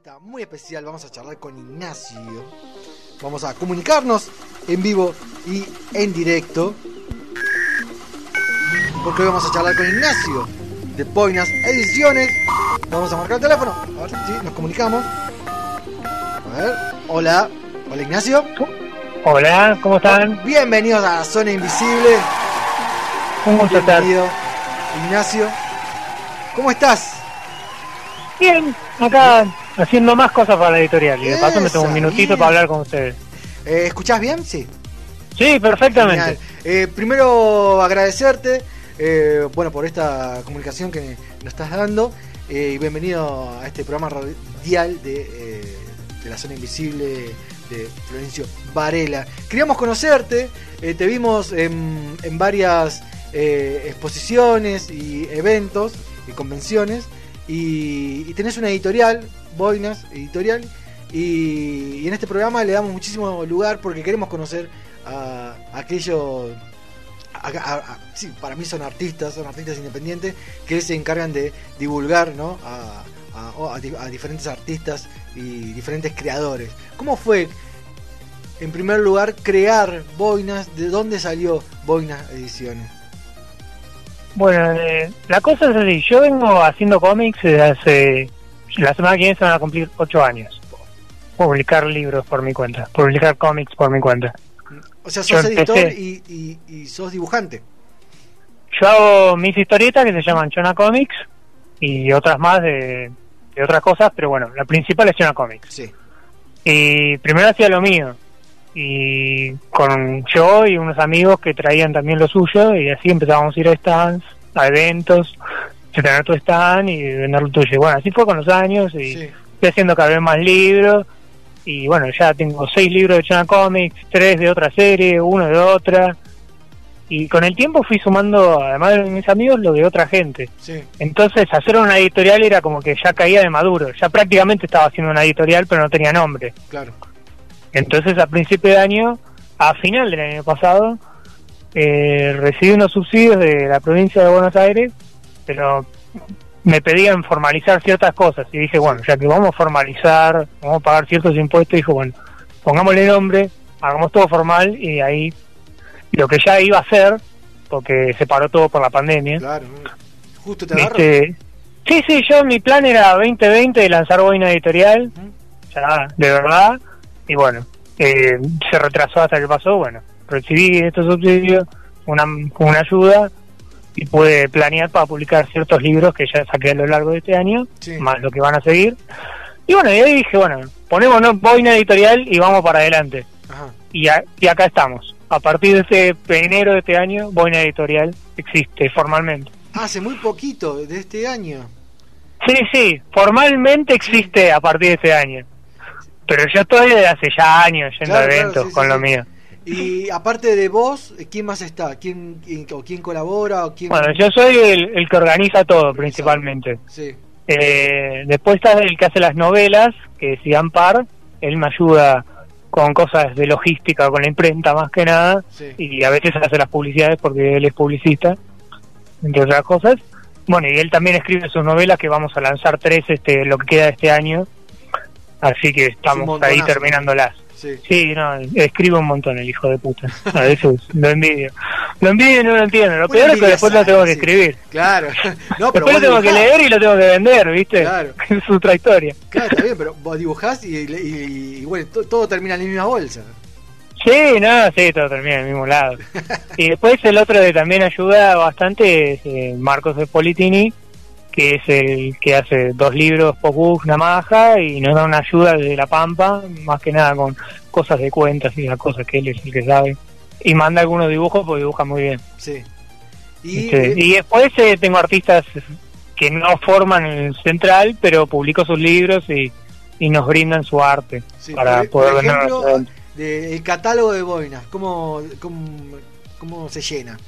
entrevista muy especial. Vamos a charlar con Ignacio. Vamos a comunicarnos en vivo y en directo. Porque hoy vamos a charlar con Ignacio de Poinas Ediciones. Vamos a marcar el teléfono. A ver si nos comunicamos. A ver. Hola. Hola Ignacio. Hola, ¿cómo están? Bienvenidos a la zona invisible. Un gusto estar. Ignacio. ¿Cómo estás? Bien, acá haciendo más cosas para la editorial. Y de paso me tomo un minutito bien. para hablar con ustedes. Eh, ¿Escuchás bien? Sí. Sí, perfectamente. Eh, primero agradecerte, eh, bueno, por esta comunicación que nos estás dando eh, y bienvenido a este programa radial de, de la zona invisible de Florencio Varela. Queríamos conocerte, te vimos en, en varias exposiciones y eventos y convenciones y, y tenés una editorial, Boinas Editorial, y, en este programa le damos muchísimo lugar porque queremos conocer a, aquellos para mí son artistas, son artistas independientes que se encargan de divulgar ¿no? a, a diferentes artistas y diferentes creadores. ¿Cómo fue, en primer lugar, crear Boinas? ¿De dónde salió Boinas Ediciones? Bueno, eh, la cosa es así. Yo vengo haciendo cómics desde hace. La semana que viene se van a cumplir ocho años. Publicar libros por mi cuenta. Publicar cómics por mi cuenta. O sea, Yo sos editor empecé- y, y- y sos dibujante. Yo hago mis historietas que se llaman Chona Comics y otras más de, de otras cosas, pero bueno, la principal es Chona Comics. Sí. Y primero hacía lo mío. Y con yo y unos amigos que traían también lo suyo, y así empezábamos a ir a stands, a eventos, de tener tu stand y vender lo tuyo. Bueno, así fue con los años y Sí. fui haciendo cada vez más libros. Y bueno, ya tengo seis libros de China Comics, tres de otra serie, uno de otra. Y con el tiempo fui sumando, además de mis amigos, lo de otra gente. Sí. Entonces, hacer una editorial era como que ya caía de maduro. Ya prácticamente estaba haciendo una editorial, pero no tenía nombre. Claro. Entonces, a principio de año, a final del año pasado, eh, recibí unos subsidios de la provincia de Buenos Aires, pero me pedían formalizar ciertas cosas. Y dije, bueno, ya que vamos a formalizar, vamos a pagar ciertos impuestos, dije, bueno, pongámosle nombre, hagamos todo formal y ahí lo que ya iba a hacer, porque se paró todo por la pandemia. Claro. Justo te. Viste, sí, sí, yo mi plan era 2020 lanzar Boina Editorial, ya, de verdad, y bueno, eh, se retrasó hasta que pasó, bueno, recibí estos subsidios, una, una ayuda, y pude planear para publicar ciertos libros que ya saqué a lo largo de este año, Sí. más lo que van a seguir. Y bueno, y ahí dije, bueno, ponémonos Boina Editorial y vamos para adelante. Ajá. Y, a- y acá estamos. A partir de este enero de este año, Boina Editorial existe formalmente. Hace muy poquito, de este año. Sí, sí, formalmente existe a partir de este año. Pero yo estoy desde hace ya años yendo Claro, a eventos sí, con lo mío. Y aparte de vos, ¿quién más está? ¿Quién, quién- o quién colabora? O quién... Bueno, yo soy el, el que organiza todo principalmente. Sí, Eh, después está el que hace las novelas, que es Ian Par. Él me ayuda con cosas de logística, con la imprenta más que nada. sí. Y a veces hace las publicidades porque él es publicista, entre otras cosas. Bueno, y él también escribe sus novelas que vamos a lanzar tres este lo que queda de este año. Así que estamos ahí terminándolas. Sí. Sí, no, escribe un montón el hijo de puta. A veces lo envidio. Lo envidio y no lo entiendo. Lo peor es que después lo tengo que sí. escribir. Claro. No, pero Después lo tengo que leer y lo tengo que vender, ¿viste? Claro. Es otra historia. Claro, está bien, pero vos dibujás y, y- y, bueno, to- todo termina en la misma bolsa. Sí, no, sí, todo termina en el mismo lado. Y después el otro que también ayuda bastante es eh, Marcos de Politini, que es el que hace dos libros, Pocus, Namaja, y nos da una ayuda desde La Pampa, más que nada con cosas de cuentas y esas cosas que él es el que sabe. Y manda algunos dibujos porque dibuja muy bien. Sí. Y, ¿viste? eh, Y después eh, tengo artistas que no forman el central, pero publico sus libros y, y nos brindan su arte sí, para por- poder por ejemplo, de- el catálogo de boinas, ¿cómo, cómo, cómo se llena?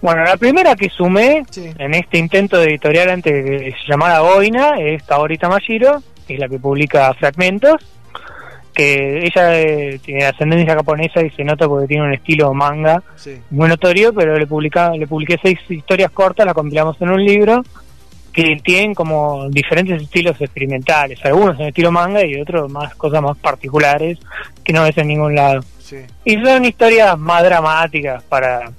Bueno, la primera que sumé Sí. en este intento de editorial antes que se llamara Boina es Taorita Mashiro, que es la que publica Fragmentos, que ella eh, tiene ascendencia japonesa y se nota porque tiene un estilo manga Sí. muy notorio, pero le publica, le publiqué seis historias cortas, las compilamos en un libro que tienen como diferentes estilos experimentales, algunos en estilo manga y otros más cosas más particulares que no ves en ningún lado. Sí. Y son historias más dramáticas para,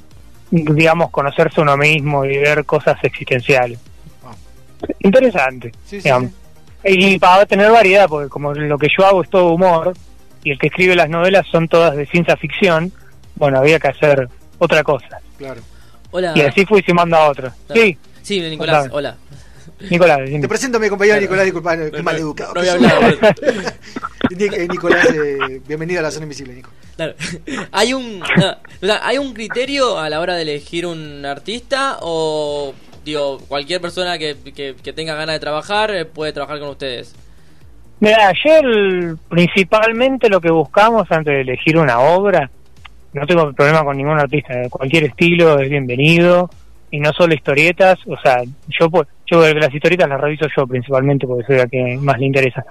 digamos, conocerse uno mismo y ver cosas existenciales. Ah. Interesante. Sí, sí, digamos. Y para tener variedad, porque como lo que yo hago es todo humor, y el que escribe las novelas son todas de ciencia ficción, bueno, había que hacer otra cosa. claro. Hola. Y así fui sumando a otros. Claro. Sí, Sí, Nicolás, Hola. hola. Nicolás. Te presento a mi compañero Claro. Nicolás, disculpa, qué No, mal no, educado. no había hablado. Nic- Nicolás, eh, bienvenido a la zona invisible, Nico. Claro. ¿Hay un no, o sea, hay un criterio a la hora de elegir un artista o digo cualquier persona que, que, que tenga ganas de trabajar eh, puede trabajar con ustedes? Mira, ayer principalmente lo que buscamos antes de elegir una obra, no tengo problema con ningún artista, de cualquier estilo es bienvenido, y no solo historietas, o sea, yo pues, yo las historietas las reviso yo principalmente porque soy la que más le interesa,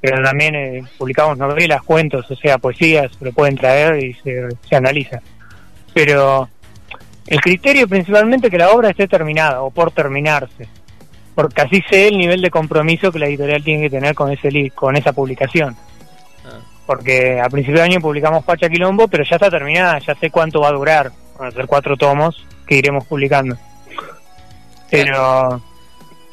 pero también eh, publicamos novelas, cuentos, o sea, poesías, lo pueden traer y se, se analiza. Pero el criterio principalmente que la obra esté terminada o por terminarse porque así sé el nivel de compromiso que la editorial tiene que tener con ese li- con esa publicación. Ah, Porque a principio de año publicamos Pacha Quilombo, pero ya está terminada, ya sé cuánto va a durar. Van a ser cuatro tomos que iremos publicando. Pero,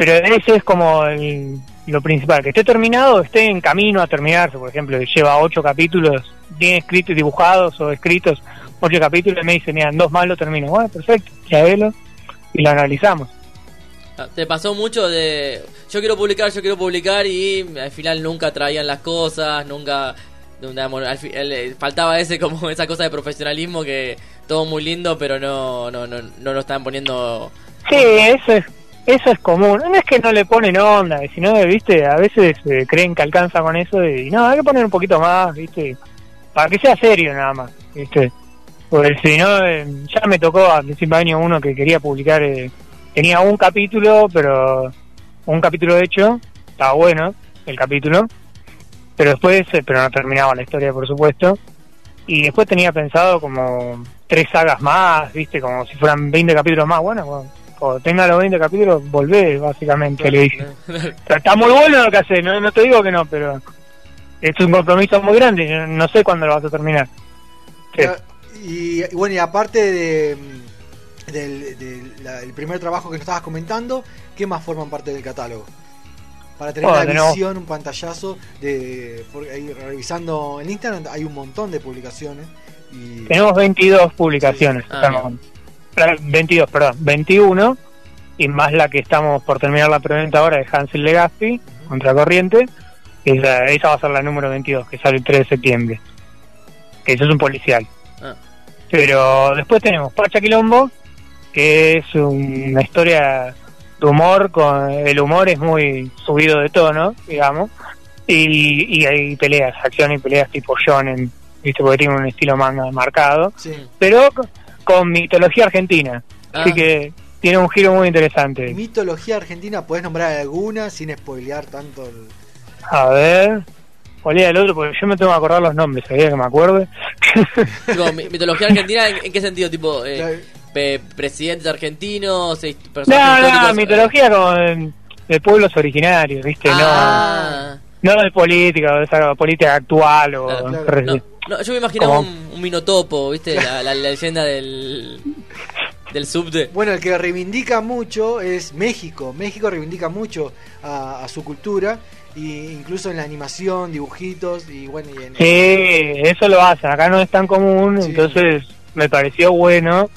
pero ese es como el- lo principal, que esté terminado, esté en camino a terminarse. Por ejemplo, lleva ocho capítulos, bien escritos, dibujados o escritos, ocho capítulos, y me dicen, mira, en dos más lo termino. Bueno, perfecto, tráelo y lo analizamos. ah, ¿Te pasó mucho de yo quiero publicar, yo quiero publicar y al final nunca traían las cosas, nunca faltaba ese como esa cosa de profesionalismo que todo muy lindo pero no no no, no lo estaban poniendo Sí, eso es, eso es común. No es que no le ponen onda, sino, viste, a veces eh, creen que alcanza con eso y no, hay que poner un poquito más, viste, para que sea serio nada más, viste. Porque si no, eh, ya me tocó a principio de año uno que quería publicar, eh, tenía un capítulo, pero un capítulo hecho, estaba bueno el capítulo, pero después, eh, pero no terminaba la historia, por supuesto. Y después tenía pensado como tres sagas más, viste, como si fueran 20 capítulos más. Bueno, bueno, cuando tenga los 20 capítulos, volvé, básicamente, le dije. Está muy bueno lo que hace, no, no te digo que no, pero es un compromiso muy grande, yo no sé cuándo lo vas a terminar. Sí. Y, y bueno, y aparte de, del, primer trabajo que nos estabas comentando, ¿qué más forman parte del catálogo? Para tener Bueno, una tenemos- visión, un pantallazo de porque ahí revisando en Instagram hay un montón de publicaciones y Tenemos 22 publicaciones. Ah, estamos- 22, perdón, 21, y más la que estamos por terminar la preventa ahora de Hansel Legaspi, Contracorriente, esa, esa va a ser la número 22, que sale el 3 de septiembre. Que eso es un policial. Ah. Pero después tenemos Pacha Quilombo, que es una historia de humor, con el humor es muy subido de tono, digamos, y, y hay peleas, acción y peleas tipo shonen, ¿viste? porque tiene un estilo manga marcado, sí. pero con, mitología argentina, así Ah. que tiene un giro muy interesante. Mitología argentina, ¿puedes nombrar alguna sin spoilear tanto el... A ver, ¿cuál era el otro? Porque yo me tengo que acordar los nombres, sabía que me acuerde. Mitología argentina en, en qué sentido tipo eh, pe- presidentes argentinos eh, no, personajes no, mitología con de pueblos originarios, ¿viste? ah, No, no de política, de esa política actual o... Claro, claro. no, no, yo me imaginaba un, un minotopo viste la, la- la leyenda del del subte Bueno, el que reivindica mucho es México. México reivindica mucho a, a su cultura, y incluso en la animación, dibujitos y bueno, y en, Sí, eso lo hacen, acá no es tan común, Sí. entonces me pareció bueno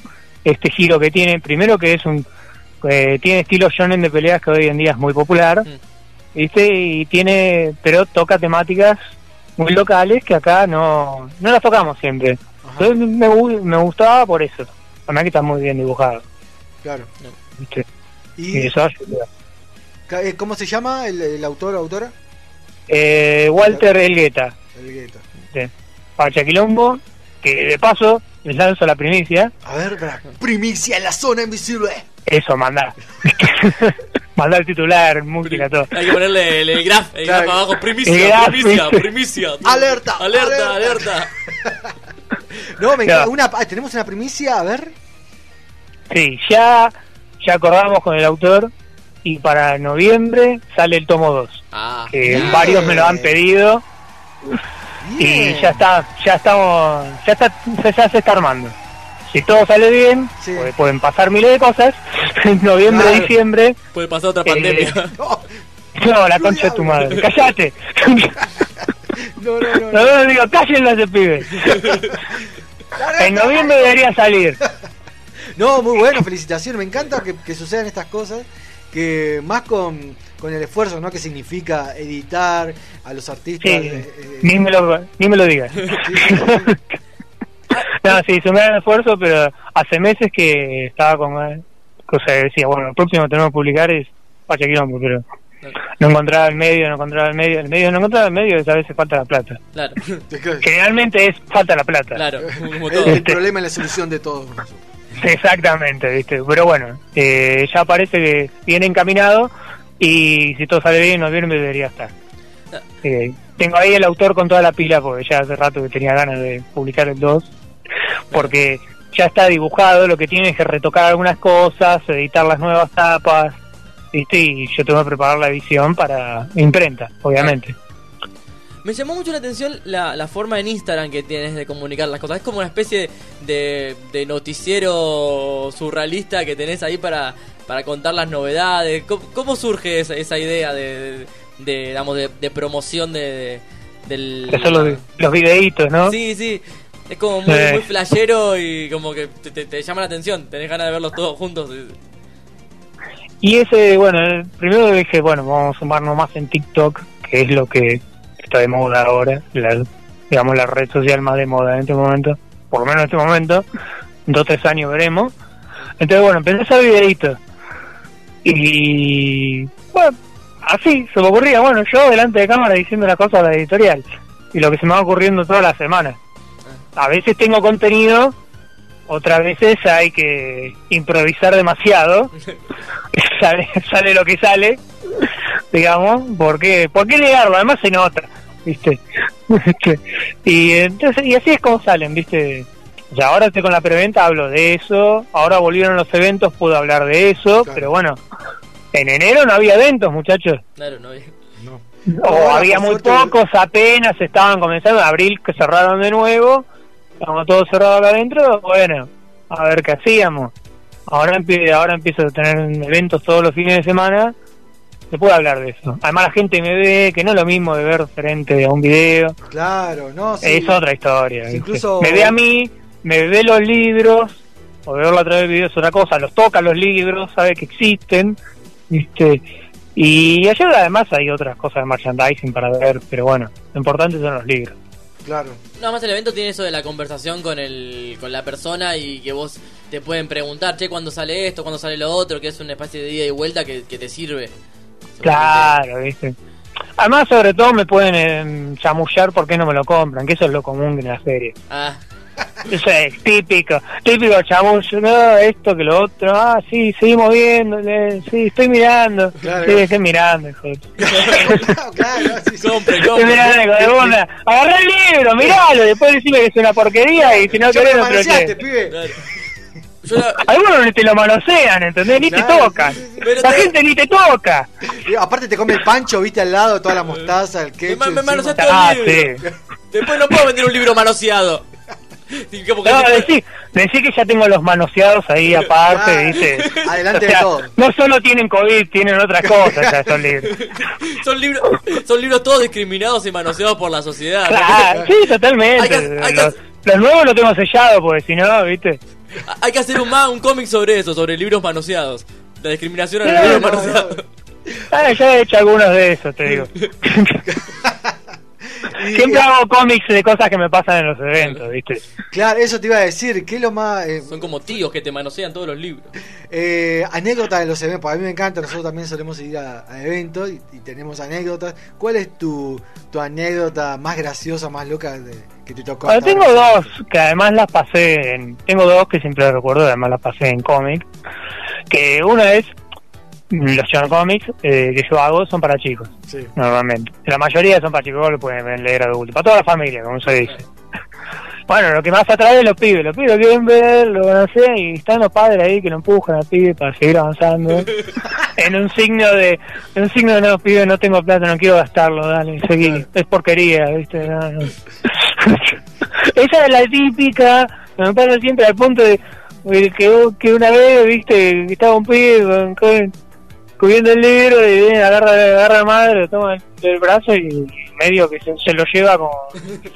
este giro que tiene. Primero que es un... eh, tiene estilo shonen de peleas que hoy en día es muy popular, Mm. ¿viste? Y tiene... pero toca temáticas muy locales que acá no, no las tocamos siempre. Ajá, Entonces me, me gustaba por eso. Además que está muy bien dibujado, claro. ¿Y Y eso ayuda. eh, cómo se llama el, el autor o autora? Eh, Walter Elgueta, El Gueto. de Pachaquilombo, que de paso les lanzo la primicia. A ver, primicia en la zona invisible. Eso, mandá. mandá el titular, música, todo. hay que ponerle el, el graf el Claro. graf abajo primicia graf, primicia primicia Alerta, alerta alerta. alerta No, me encanta. Una, tenemos una primicia, a ver. Sí, ya, ya acordamos con el autor y para noviembre sale el tomo 2. Ah, Que Bien. varios me lo han pedido Bien. y ya está, ya estamos, ya está, ya se está armando. Si todo sale bien, Sí. pues pueden pasar miles de cosas. En noviembre, Claro. diciembre, puede pasar otra Eh, pandemia. No, no, la concha de tu madre, callate. no, no, no. No, no, digo, cállenlo a ese pibe. En noviembre debería salir. No, muy bueno, felicitaciones. Me encanta que, que sucedan estas cosas. Que más con, con el esfuerzo ¿no? que significa editar a los artistas. Sí, eh, eh, ni me lo, ni me lo digas. sí, sí, sí. No, sí, hizo un gran esfuerzo, pero hace meses que estaba con... O sea, decía, bueno, el próximo que tenemos que publicar es Pacha Quilombo, pero no encontraba el medio, no encontraba el medio, el medio no encontraba el medio, a veces falta la plata. Claro, Generalmente es falta la plata. claro, como El, todo. el problema es la solución de todo. Exactamente, ¿viste? Pero bueno, eh, ya parece que viene encaminado y si todo sale bien, en noviembre debería estar. Eh, tengo ahí el autor con toda la pila porque ya hace rato que tenía ganas de publicar el 2, porque ya está dibujado, lo que tiene es que retocar algunas cosas, editar las nuevas tapas, ¿viste? Y yo tengo que preparar la edición para imprenta, obviamente. Me llamó mucho la atención la, la forma en Instagram que tienes de comunicar las cosas. Es como una especie de, de noticiero surrealista que tenés ahí para, para contar las novedades. ¿Cómo, cómo surge esa, esa idea de, de, digamos, de, promoción de, de- del... Que son los, los videitos, ¿no? Sí, sí. Es como muy, Sí. muy flashero y como que te, te- te llama la atención. Tenés ganas de verlos todos juntos. Y ese, bueno, eh, primero dije, bueno, vamos a sumarnos más en TikTok, que es lo que está de moda ahora, la, digamos la red social más de moda en este momento, por lo menos en este momento, en dos o tres años veremos. Entonces, bueno, empecé a hacer videitos. Y, bueno, así, se me ocurría, bueno, yo delante de cámara diciendo las cosas de la editorial, y lo que se me va ocurriendo toda la semana. A veces tengo contenido, otras veces hay que improvisar demasiado sale, sale lo que sale, digamos, porque ¿por qué negarlo? Además se nota, ¿viste? Este, y entonces y así es como salen, ¿viste? Sea, ahora estoy con la preventa, hablo de eso, ahora volvieron los eventos, puedo hablar de eso, Claro. pero bueno, en enero no había eventos, muchachos. Claro, no No. O había muy suerte, pocos, apenas estaban comenzando, en abril que cerraron de nuevo, estamos todos cerrados acá adentro, bueno, a ver qué hacíamos. Ahora, ahora empiezo a tener eventos todos los fines de semana, se puede hablar de eso. Además la gente me ve, que no es lo mismo de ver frente a un video, Claro, no, sí. es otra historia. Incluso- Me ve a mí, me ve los libros, o verlo a través de videos es otra cosa, los toca los libros, sabe que existen, ¿viste? Y ayer además hay otras cosas de merchandising para ver, pero bueno, lo importante son los libros. Claro. Nada más el evento tiene eso de la conversación con el con la persona y que vos te pueden preguntar, che, ¿cuándo sale esto? ¿Cuándo sale lo otro? Que es una especie de ida y vuelta que, que te sirve. Claro, ¿viste? Además, sobre todo me pueden eh, chamullar por qué no me lo compran, que eso es lo común en la serie. Ah, Eso es típico, típico chamullo, no, esto que lo otro, ah, sí, seguimos viendo, eh, sí, estoy mirando, Claro. sí, estoy mirando, hijo de- claro, claro, sí, compre, compre. mirando, hijo de puta. agarrá el libro, miralo, después decime que es una porquería y si no querés me no te pibe. Claro. Yo la- Algunos ni te lo manosean, ¿entendés? Ni Claro, te tocan. Pero La te- gente ni te toca. Y aparte te come el pancho, viste al lado, toda la mostaza, el me, ma- me encima. manoseaste Ah, el sí. Después no puedo vender un libro manoseado. No, decí, decí que ya tengo los manoseados ahí aparte, Claro. ¿viste? Adelante O sea, de todo. No solo tienen COVID, tienen otras cosas ya esos libros. son libros son libros todos discriminados y manoseados por la sociedad. Claro, sí, totalmente. Hay que- hay que- los, los nuevos los tengo sellados, porque si no, ¿viste? Hay que hacer un, ma- un cómic sobre eso, sobre libros manoseados. La discriminación a los No, libros no, manoseados. Ah, ya he hecho algunos de esos, te digo. Siempre hago cómics de cosas que me pasan en los eventos, ¿viste? Claro, eso te iba a decir. ¿Qué es lo más. eh, Son como tíos que te manosean todos los libros. eh, anécdotas de los eventos? A mí me encanta, nosotros también solemos ir a, a eventos y, y tenemos anécdotas. ¿Cuál es tu, tu anécdota más graciosa, más loca de- que te tocó? Bueno, tengo ahora? dos, que además las pasé en... Tengo dos que siempre recuerdo, además las pasé en cómic. Que una es... Los John Comics eh, que yo hago son para chicos, Sí. normalmente. La mayoría son para chicos, lo pueden leer adultos. Para toda la familia, como se dice. Bueno, lo que más atrae es los pibes. Los pibes quieren ver, lo van a hacer y están los padres ahí que lo empujan al pibe para seguir avanzando. en un signo de, en un signo de no, pibe, no tengo plata, no quiero gastarlo, dale, seguí. Es porquería, ¿viste? No, no. Esa es la típica, me pasa siempre al punto de de que, que una vez, viste, que estaba un pibe con, con- cubriendo el libro y viene, agarra, agarra la madre, lo toma del brazo y medio que se, se lo lleva como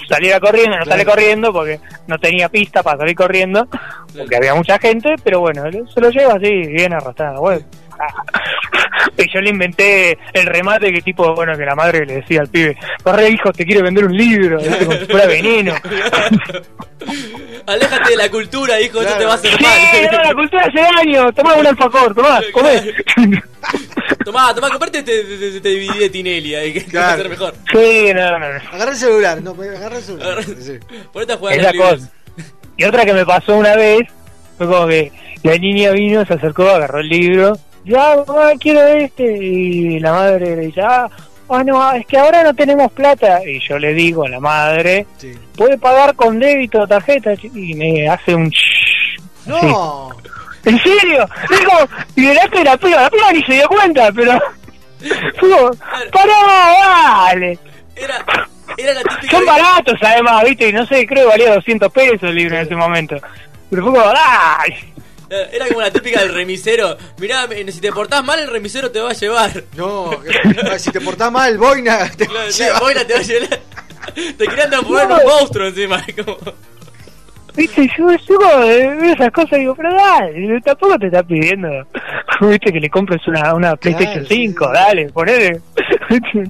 saliera corriendo, no sale corriendo porque no tenía pista para salir corriendo, porque había mucha gente, pero bueno, se lo lleva así, bien arrastrado, bueno. Y yo le inventé el remate que tipo, bueno, que la madre le decía al pibe, corre hijo, te quiere vender un libro, si fuera veneno. Aléjate de la cultura, hijo, eso Claro. te va a hacer Sí, no, la mal. cultura hace daño, tomá un alfacor, tomá, comé. tomá, tomá, comparte este, este, este DVD de Tinelli ahí, que te va a ser mejor. Sí, no, no, no. Agarra el celular, no, agarra el celular. Agarra- Sí. Ponete a jugar Esa cosa. Y otra que me pasó una vez fue como que la niña vino, se acercó, agarró el libro, ya, mamá, quiero este. Y la madre le dice, ah, ah, no, es que ahora no tenemos plata. Y yo le digo a la madre, Sí. puede pagar con débito o tarjeta. Y me hace un shhh. No, ¿En serio? Digo, y delante de la piba, la piba ni se dio cuenta, pero. Como, pará, dale. Era, era la típica. Son baratos además, viste, y no sé, creo que valía 200 pesos el libro en ese momento. Pero fue como, ¡ay! Era como la típica del remisero. Mirá, si te portás mal, el remisero te va a llevar. no, que- si te portás mal, boina, te Claro, lleva. Boina te va a llevar. Te querían transformar en un monstruo encima. Como... Viste, yo, yo como veo esas cosas digo, pero dale, tampoco te está pidiendo, viste, que le compres una, una PlayStation sí, 5, sí. dale, ponele,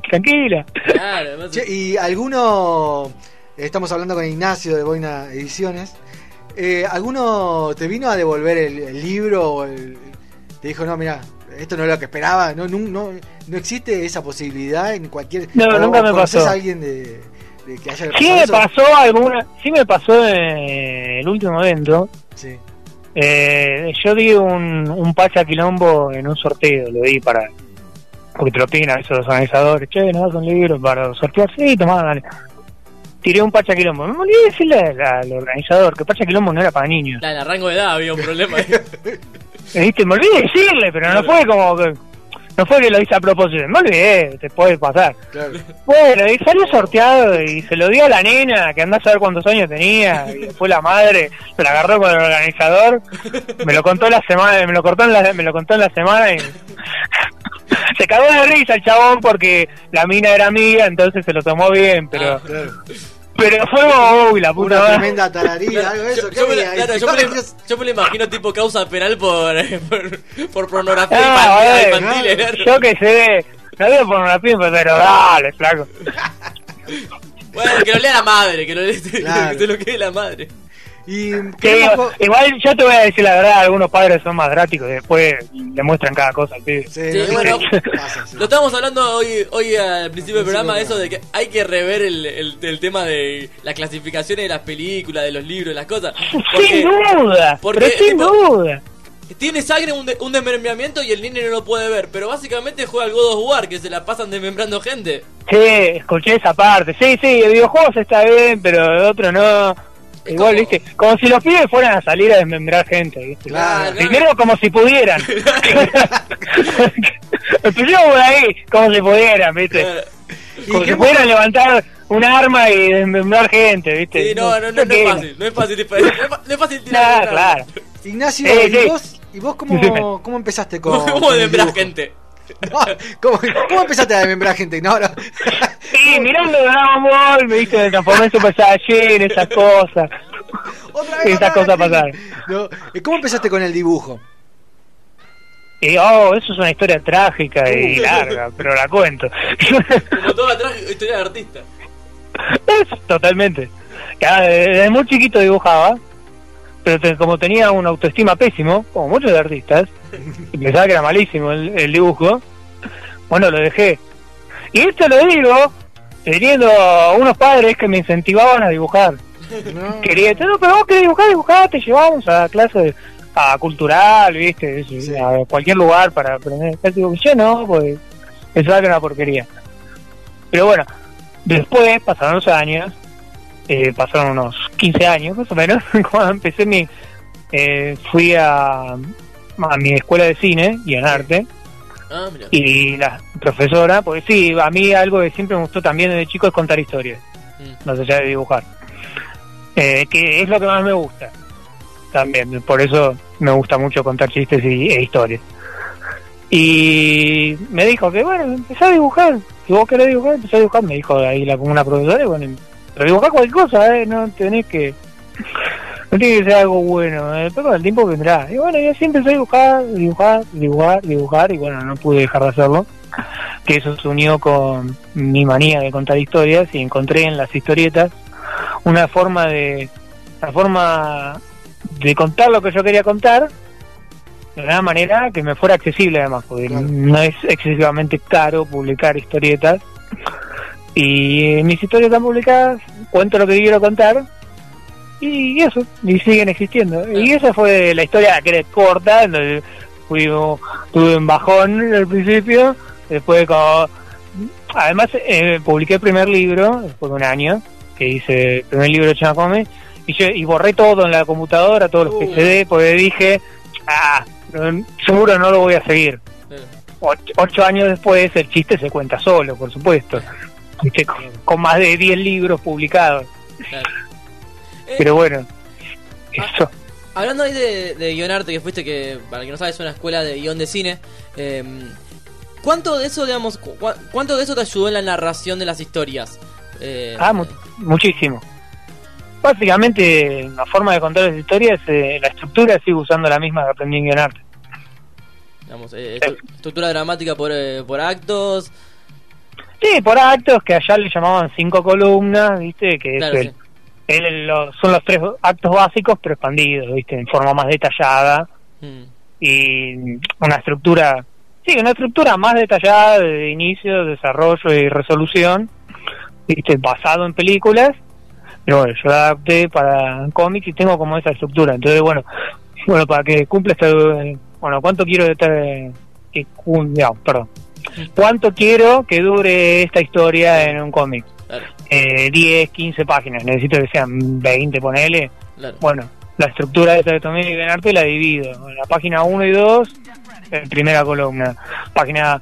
tranquila. Claro, Che, y alguno, estamos hablando con Ignacio de Boina Ediciones, eh, ¿alguno te vino a devolver el, el libro o el- te dijo, no, mira, esto no es lo que esperaba, no, no, no, no existe esa posibilidad en cualquier... No, o- nunca me pasó. a alguien de, de que haya Sí me eso? pasó alguna, sí me pasó en el último evento, Sí, eh, yo di un, un pacha quilombo en un sorteo, lo di para, porque te lo piden a veces los organizadores, che, nos das un libro para sortear, sí, tomá, dale. Tiré un pacha quilombo, me olvidé de decirle al, al organizador que pacha quilombo no era para niños. Claro, en el rango de edad había un problema. ahí. ¿Viste? Me olvidé de decirle, pero no fue como que. No fue que lo hice a propósito, me olvidé, te puede pasar. claro. Bueno, y salió sorteado y se lo dio a la nena, que andás a ver cuántos años tenía, y después la madre se la agarró con el organizador, me lo contó la semana, me lo cortó en la, me lo contó en la semana y se cagó de risa el chabón porque la mina era amiga, entonces se lo tomó bien, pero Ah. claro. Pero fue uy, la puta Una tremenda algo de eso. yo, ¿qué yo me, la- claro, yo, me, lo- yo me lo imagino tipo causa penal por, por, por pornografía Ah, infantil, infantil, no, claro. yo que sé, no digo por una pimpa, pero dale, flaco. Bueno, que lo lea la madre, que lo lea, Claro. que se lo quede la madre. Y digo, igual yo te voy a decir la verdad, algunos padres son más dráticos y después le muestran cada cosa al pibe. Sí, Sí, no, bueno, pasa, sí. Lo estábamos hablando hoy, hoy al principio del programa, del eso de que hay que rever el, el, el tema de las clasificaciones de las películas, de los libros, de las cosas. sin duda, porque, pero sin tipo, duda. Tiene sangre un, de- un desmembramiento y el nene no lo puede ver, pero básicamente juega al God of War, que se la pasan desmembrando gente. Sí, escuché esa parte. Sí, sí, de videojuegos está bien, pero de otro no. Es Igual, como- viste, como si los pibes fueran a salir a desmembrar gente, viste. Claro. Primero como si pudieran. Empecemos por ahí, como si pudieran, viste. Claro. ¿Y Como si pudieran levantar un arma y desmembrar gente, viste. Sí, no, no, no, no es fácil, no es fácil, no es fácil, no es fácil tirar Nah, claro. Ignacio, Sí, ¿y sí. vos, y vos cómo, cómo empezaste con, ¿Cómo desmembrar gente? No, ¿cómo, cómo empezaste a desmembrar gente? No, no. Sí, mirando Dragon Ball, me viste, me transformé en Super Saiyajin, esas cosas. Otra vez Esas cosas pasaron. No, ¿y ¿Cómo empezaste con el dibujo? Y, oh, eso es una historia trágica y larga, pero la cuento. Como toda atrás, historia de artista. Es, totalmente. Ya, Desde muy chiquito dibujaba, pero te- como tenía una autoestima pésimo, como muchos artistas, y pensaba que era malísimo el, el dibujo, bueno, lo dejé. Y esto lo digo teniendo unos padres que me incentivaban a dibujar. No. Quería, no, pero vos querés dibujar, dibujar, te llevamos a clase a cultural, viste, Sí. a cualquier lugar para aprender. Digo, yo no, pues que era una porquería. Pero bueno, después pasaron los años, eh, pasaron unos 15 años más o menos, cuando empecé mi... eh, fui a, a mi escuela de cine y en arte Ah, mira. y la profesora, pues sí, a mí algo que siempre me gustó también desde chico es contar historias, Mm. más allá de dibujar. Eh, que es lo que más me gusta también, por eso me gusta mucho contar chistes y, e historias. Y me dijo que bueno, empecé a dibujar, si vos querés dibujar, empecé a dibujar, me dijo ahí la, una profesora, y bueno, pero dibujar cualquier cosa, ¿eh? no tenés que... No tiene que ser algo bueno, eh, pero el tiempo vendrá. Y bueno, yo siempre empecé a dibujar, dibujar, dibujar, dibujar, y bueno, no pude dejar de hacerlo. Que eso se unió con mi manía de contar historias y encontré en las historietas una forma de una forma de contar lo que yo quería contar de una manera que me fuera accesible además, porque Claro. no es excesivamente caro publicar historietas. Y mis historias están publicadas, cuento lo que quiero contar y eso, y siguen existiendo. Y esa fue la historia que era corta, donde fui, tuve un bajón al principio, después como... Además eh, publiqué el primer libro, después de un año, que hice el primer libro de Chamacome, y, yo, y borré todo en la computadora, todos los Uh. PCD, porque dije, ah, no- seguro no lo voy a seguir. Ocho, ocho años después el chiste se cuenta solo, por supuesto. Con, con más de 10 libros publicados. Claro. Pero bueno, eso. Hablando ahí de, de guionarte, que fuiste que, para el que no sabe, es una escuela de guion de cine. eh, ¿Cuánto de eso, digamos, cu- cuánto de eso te ayudó en la narración de las historias? Eh, Ah, mu- muchísimo. Básicamente, la forma de contar las historias, eh, la estructura sigo usando la misma que aprendí en guionarte. digamos, eh, estru- estructura dramática por, eh, por actos. Sí, por actos que allá le llamaban cinco columnas, ¿viste? Que es el- sí. El- lo- son los tres actos básicos, pero expandidos, ¿viste? En forma más detallada. Mm, y una estructura, sí, una estructura más detallada de inicio, desarrollo y resolución, ¿viste? basado en películas, pero bueno, yo la adapté para cómics y tengo como esa estructura, entonces bueno, bueno, para que cumpla este, bueno, ¿cuánto quiero de que, no, perdón, cuánto quiero que dure esta historia en un cómic? Claro, Eh, 10, 15 páginas, necesito que sean 20, ponele, claro. bueno, la estructura esa de Tomé y arte la divido. En la página 1 y 2, en primera columna. Página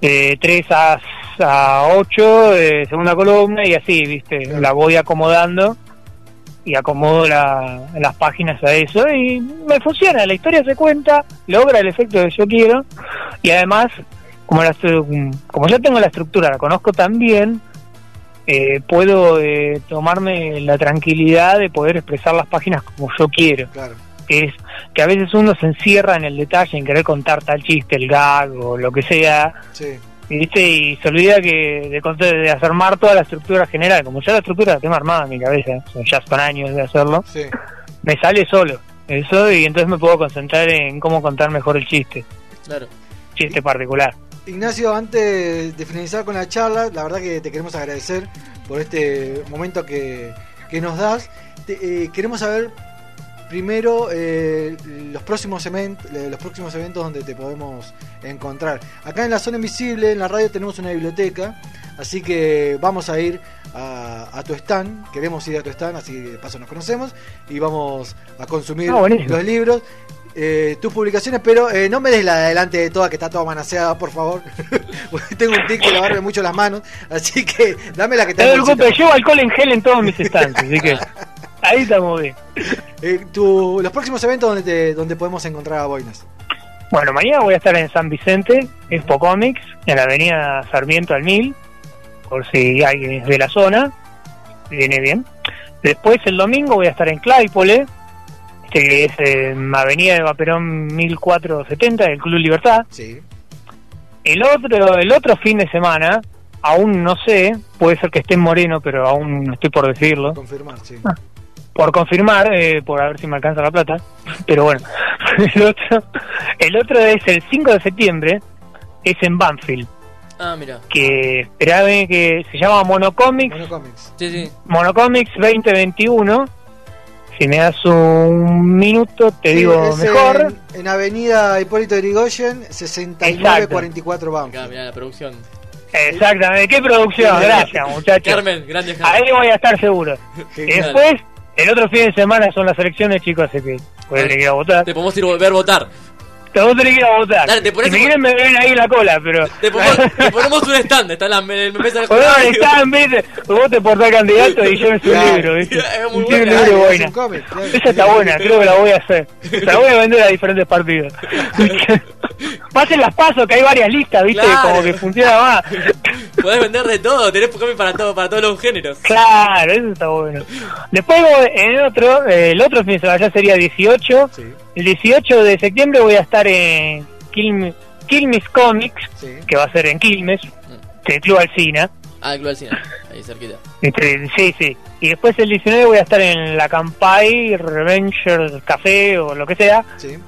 eh, 3 a, a 8, eh, segunda columna, y así, ¿viste? Claro. La voy acomodando y acomodo la- las páginas a eso y me funciona. La historia se cuenta, logra el efecto que yo quiero y además, como, la, como ya tengo la estructura, la conozco tan bien, eh, puedo eh, tomarme la tranquilidad de poder expresar las páginas como yo quiero. Claro. Que es que a veces uno se encierra en el detalle, en querer contar tal chiste, el gag o lo que sea, Sí. ¿viste? y se olvida que de, contar- de armar toda la estructura general. Como ya la estructura la tengo armada en mi cabeza, son- ya son años de hacerlo, Sí. me sale solo eso y entonces me puedo concentrar en cómo contar mejor el chiste, claro. chiste particular. Ignacio, antes de finalizar con la charla, la verdad que te queremos agradecer por este momento que, que nos das. Te- eh, queremos saber primero eh, los próximos eventos, los próximos eventos donde te podemos encontrar. Acá en la zona invisible, en la radio tenemos una biblioteca, así que vamos a ir a, a tu stand. Queremos ir a tu stand, así de paso nos conocemos y vamos a consumir Ah, los libros. Eh, tus publicaciones, pero eh, no me des la de adelante de toda que está toda manaseada, por favor. Porque Tengo un tic de lavarme mucho las manos, así que dame la que No está te en preocupes, llevo alcohol en gel en todos mis stands, así que ahí estamos bien. Eh, tu- los próximos eventos donde te, donde podemos encontrar a Boinas. Bueno, mañana voy a estar en San Vicente, Expo Comics, en la avenida Sarmiento al Mil, por si alguien es de la zona, viene bien. Después el domingo voy a estar en Claypole, que es en Avenida de Vaperón 1470 del Club Libertad. Sí. El otro, el otro fin de semana, aún no sé, puede ser que esté en Moreno, pero aún no estoy por decirlo Confirmar, sí. por confirmar, eh, por a ver si me alcanza la plata. Pero bueno, el otro, el otro es el 5 de septiembre, es en Banfield, Ah, mira. que esperame que se llama Monocomics, Bueno, Comics. Sí, sí. Monocomics 2021. Si me das un minuto, te Sí, digo mejor. En, en Avenida Hipólito Yrigoyen, 6944 Acá, Banfield. mira la producción. Exactamente, qué producción, gracias muchachos. Carmen, Ahí Carmen. voy a estar seguro. Genial. después, El otro fin de semana son las elecciones, chicos, así que pueden ir a votar. Te podemos ir a ver votar. Te vos tenés que ir a votar. Dale, te pones si me quieren me ven ahí en la cola, pero... Te ponemos, te ponemos un stand, está la me- vos te portás candidato y yo me un libro, viste. Es muy Un libro buena, un cómic, claro. Esa está buena, creo que la voy a hacer. La voy a vender a diferentes partidos. Pasen las pasos, que hay varias listas, viste, Claro. como que funciona más. Podés vender de todo, tenés cómic para todo, para todos los géneros. Claro, eso está bueno. Después en otro, el otro fin de semana ya sería 18. Sí, El 18 de septiembre voy a estar en Quilmes, Quilmes Comics, sí. que va a ser en Quilmes, Club Alcina. Ah, el Club del Cine, ahí cerquita. Este, sí, sí. Y después el 19 voy a estar en la Campai Revenger Café o lo que sea, sí.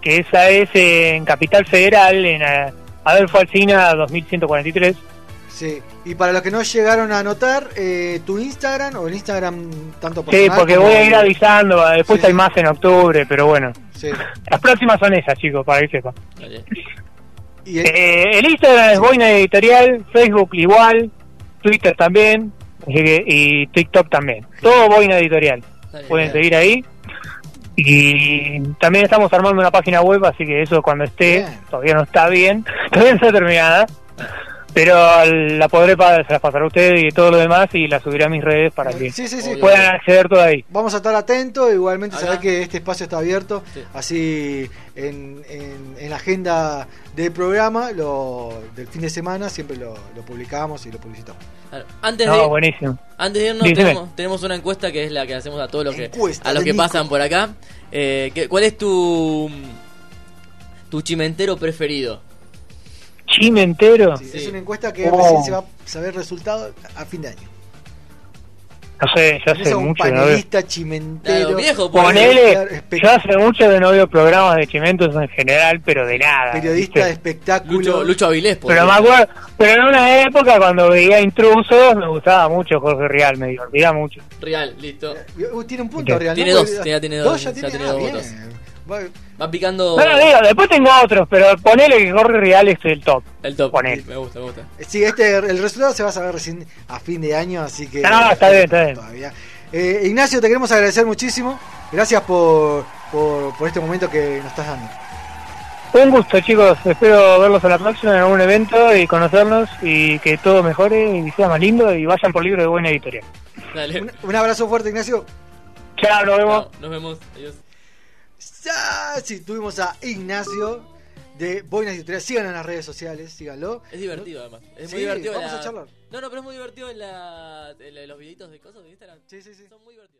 que esa es en Capital Federal, en eh, Adolfo Alsina 2143. Sí, y para los que no llegaron a anotar, eh, tu Instagram o el Instagram tanto Sí, personal porque como- voy a ir avisando, después Sí, hay sí. más en octubre, pero bueno. Sí. Las próximas son esas, chicos, para que sepan. Y el- Eh, el Instagram es Boina Editorial, Facebook igual, Twitter también, y TikTok también. Todo Boina Editorial. Dale, Pueden dale. seguir ahí. Y también estamos armando una página web, así que eso cuando esté, Bien. todavía no está bien, todavía no está terminada. Pero la podré pasar, se las pasará a ustedes y todo lo demás y la subiré a mis redes para que sí, sí, sí. Obvio. puedan acceder todo ahí. Vamos a estar atentos, igualmente saber que este espacio está abierto, Sí. así en, en- en la agenda del programa, lo, del fin de semana, siempre lo, lo publicamos y lo publicitamos. Antes No, de, buenísimo. Antes de irnos, tenemos, tenemos una encuesta que es la que hacemos a todos los que, Encuesta a los que Nico. pasan por acá. Eh, que- ¿Cuál es tu tu chimentero preferido? Chimentero, Sí, Sí. Es una encuesta que Oh. recién se va a saber resultado a fin de año. no sé, yo Tenés hace mucho que no panelista chimentero. Claro, viejo, Ponele, yo hace mucho que no veo programas de chimentos en general, pero de nada. periodista de espectáculo. Lucho, Lucho Avilés. por Pero me ejemplo. acuerdo, pero en una época cuando veía intrusos me gustaba mucho Jorge Real, me divertía mucho. Real, listo. Uh, Tiene un punto real. Tiene ¿no? dos, ya tiene dos, ya ya tiene, tiene ah, dos bien. votos. Va- Va picando Bueno, digo, después tengo otros, pero ponele que Jorge Real es el top. el top. ponele. Me gusta, me gusta. Sí, este, el resultado se va a saber recién a fin de año, así que... No, está bien, está bien. Todavía. Eh, Ignacio, te queremos agradecer muchísimo. Gracias por, por, por este momento que nos estás dando. Un gusto, chicos. Espero verlos a la próxima en algún evento y conocerlos y que todo mejore y sea más lindo y vayan por libro de buena editorial. Dale. Un, un abrazo fuerte, Ignacio. Chao, nos vemos. Chao, nos vemos. Adiós. Ya, sí, tuvimos a Ignacio de Boinas Editorial. Síganlo en las redes sociales, síganlo. Es divertido además. Es Sí, muy divertido. vamos la- a charlar. No, no, pero es muy divertido en, la, en la- los videitos de cosas de Instagram. Sí, sí, sí. Son muy divertidos.